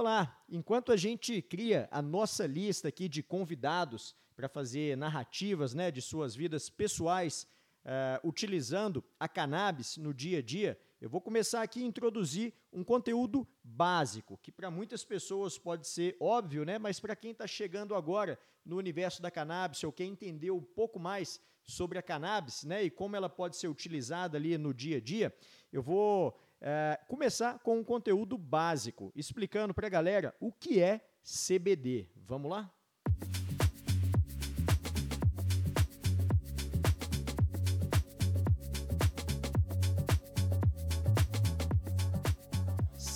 Olá! Enquanto a gente cria a nossa lista aqui de convidados para fazer narrativas né, de suas vidas pessoais, uh, utilizando a cannabis no dia a dia, eu vou começar aqui a introduzir um conteúdo básico, que para muitas pessoas pode ser óbvio, né? mas para quem está chegando agora no universo da cannabis ou quer entender um pouco mais sobre a cannabis né? e como ela pode ser utilizada ali no dia a dia, eu vou é, começar com um conteúdo básico, explicando para a galera o que é CBD. Vamos lá?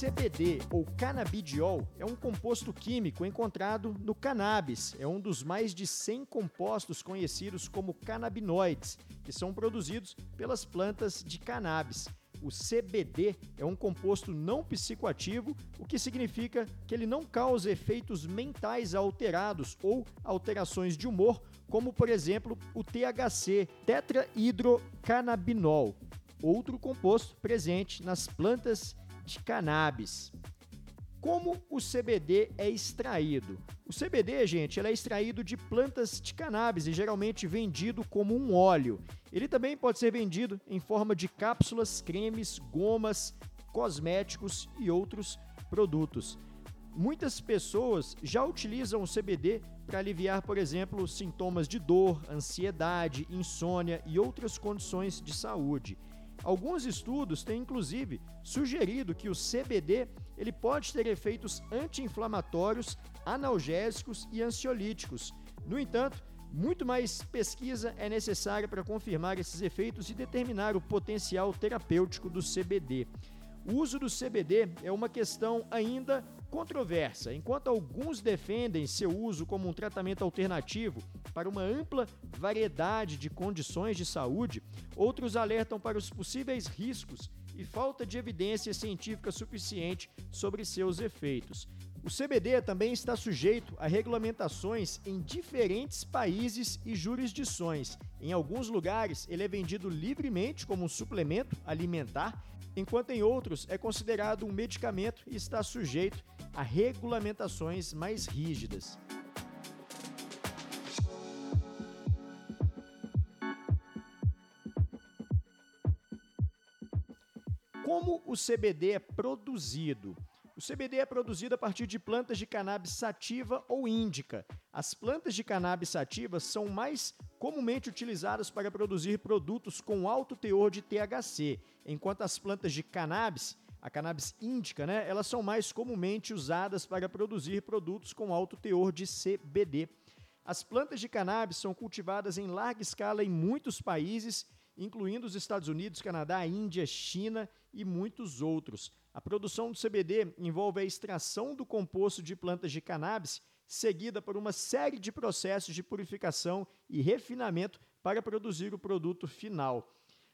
CBD ou canabidiol é um composto químico encontrado no cannabis. É um dos mais de 100 compostos conhecidos como canabinoides, que são produzidos pelas plantas de cannabis. O CBD é um composto não psicoativo, o que significa que ele não causa efeitos mentais alterados ou alterações de humor, como por exemplo o THC, tetrahidrocannabinol, outro composto presente nas plantas de cannabis. Como o CBD é extraído? O CBD, gente, é extraído de plantas de cannabis e geralmente vendido como um óleo. Ele também pode ser vendido em forma de cápsulas, cremes, gomas, cosméticos e outros produtos. Muitas pessoas já utilizam o CBD para aliviar, por exemplo, sintomas de dor, ansiedade, insônia e outras condições de saúde. Alguns estudos têm inclusive sugerido que o CBD ele pode ter efeitos anti-inflamatórios, analgésicos e ansiolíticos. No entanto, muito mais pesquisa é necessária para confirmar esses efeitos e determinar o potencial terapêutico do CBD. O uso do CBD é uma questão ainda controversa. Enquanto alguns defendem seu uso como um tratamento alternativo para uma ampla variedade de condições de saúde, outros alertam para os possíveis riscos e falta de evidência científica suficiente sobre seus efeitos. O CBD também está sujeito a regulamentações em diferentes países e jurisdições. Em alguns lugares, ele é vendido livremente como um suplemento alimentar, enquanto em outros é considerado um medicamento e está sujeito a regulamentações mais rígidas. Como o CBD é produzido? O CBD é produzido a partir de plantas de cannabis sativa ou índica. As plantas de cannabis sativas são mais comumente utilizadas para produzir produtos com alto teor de THC, enquanto as plantas de cannabis, a cannabis índica, né, elas são mais comumente usadas para produzir produtos com alto teor de CBD. As plantas de cannabis são cultivadas em larga escala em muitos países incluindo os Estados Unidos, Canadá, Índia, China e muitos outros. A produção do CBD envolve a extração do composto de plantas de cannabis, seguida por uma série de processos de purificação e refinamento para produzir o produto final.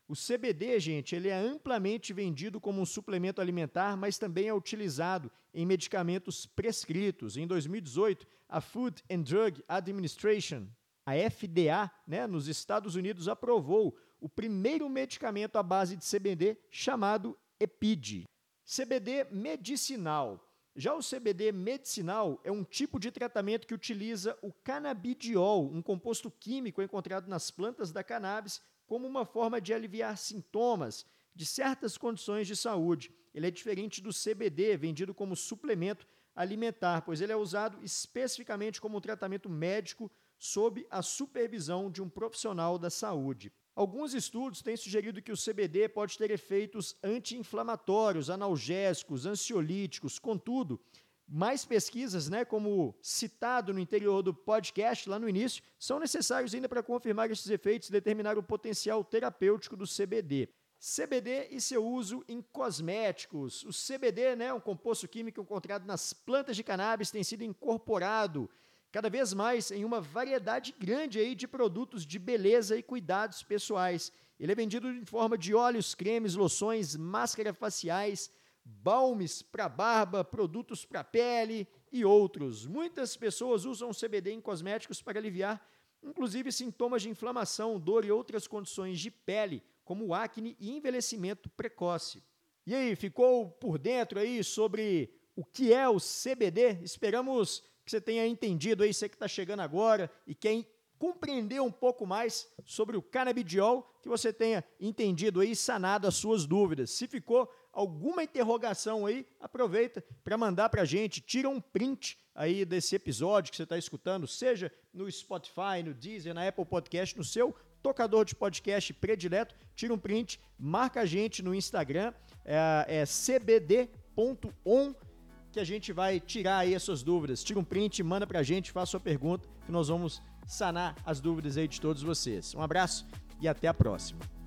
O CBD, gente, ele é amplamente vendido como um suplemento alimentar, mas também é utilizado em medicamentos prescritos. Em 2018, a Food and Drug Administration, a FDA, né, nos Estados Unidos, aprovou o primeiro medicamento à base de CBD chamado EPID. CBD medicinal. Já o CBD medicinal é um tipo de tratamento que utiliza o canabidiol, um composto químico encontrado nas plantas da cannabis, como uma forma de aliviar sintomas de certas condições de saúde. Ele é diferente do CBD, vendido como suplemento alimentar, pois ele é usado especificamente como um tratamento médico sob a supervisão de um profissional da saúde. Alguns estudos têm sugerido que o CBD pode ter efeitos anti-inflamatórios, analgésicos, ansiolíticos. Contudo, mais pesquisas, né, como citado no interior do podcast lá no início, são necessários ainda para confirmar esses efeitos e determinar o potencial terapêutico do CBD. CBD e seu uso em cosméticos. O CBD, né, um composto químico encontrado nas plantas de cannabis, tem sido incorporado cada vez mais em uma variedade grande aí de produtos de beleza e cuidados pessoais. Ele é vendido em forma de óleos, cremes, loções, máscaras faciais, balmes para barba, produtos para pele e outros. Muitas pessoas usam CBD em cosméticos para aliviar inclusive sintomas de inflamação, dor e outras condições de pele, como acne e envelhecimento precoce. E aí, ficou por dentro aí sobre o que é o CBD. Esperamos que você tenha entendido aí, você que está chegando agora e quer compreender um pouco mais sobre o canabidiol, que você tenha entendido aí, sanado as suas dúvidas. Se ficou alguma interrogação aí, aproveita para mandar para a gente, tira um print aí desse episódio que você está escutando, seja no Spotify, no Deezer, na Apple Podcast, no seu tocador de podcast predileto, tira um print, marca a gente no Instagram, é, é cbd.on, que a gente vai tirar aí as suas dúvidas. Tira um print, manda pra gente, faça sua pergunta, que nós vamos sanar as dúvidas aí de todos vocês. Um abraço e até a próxima.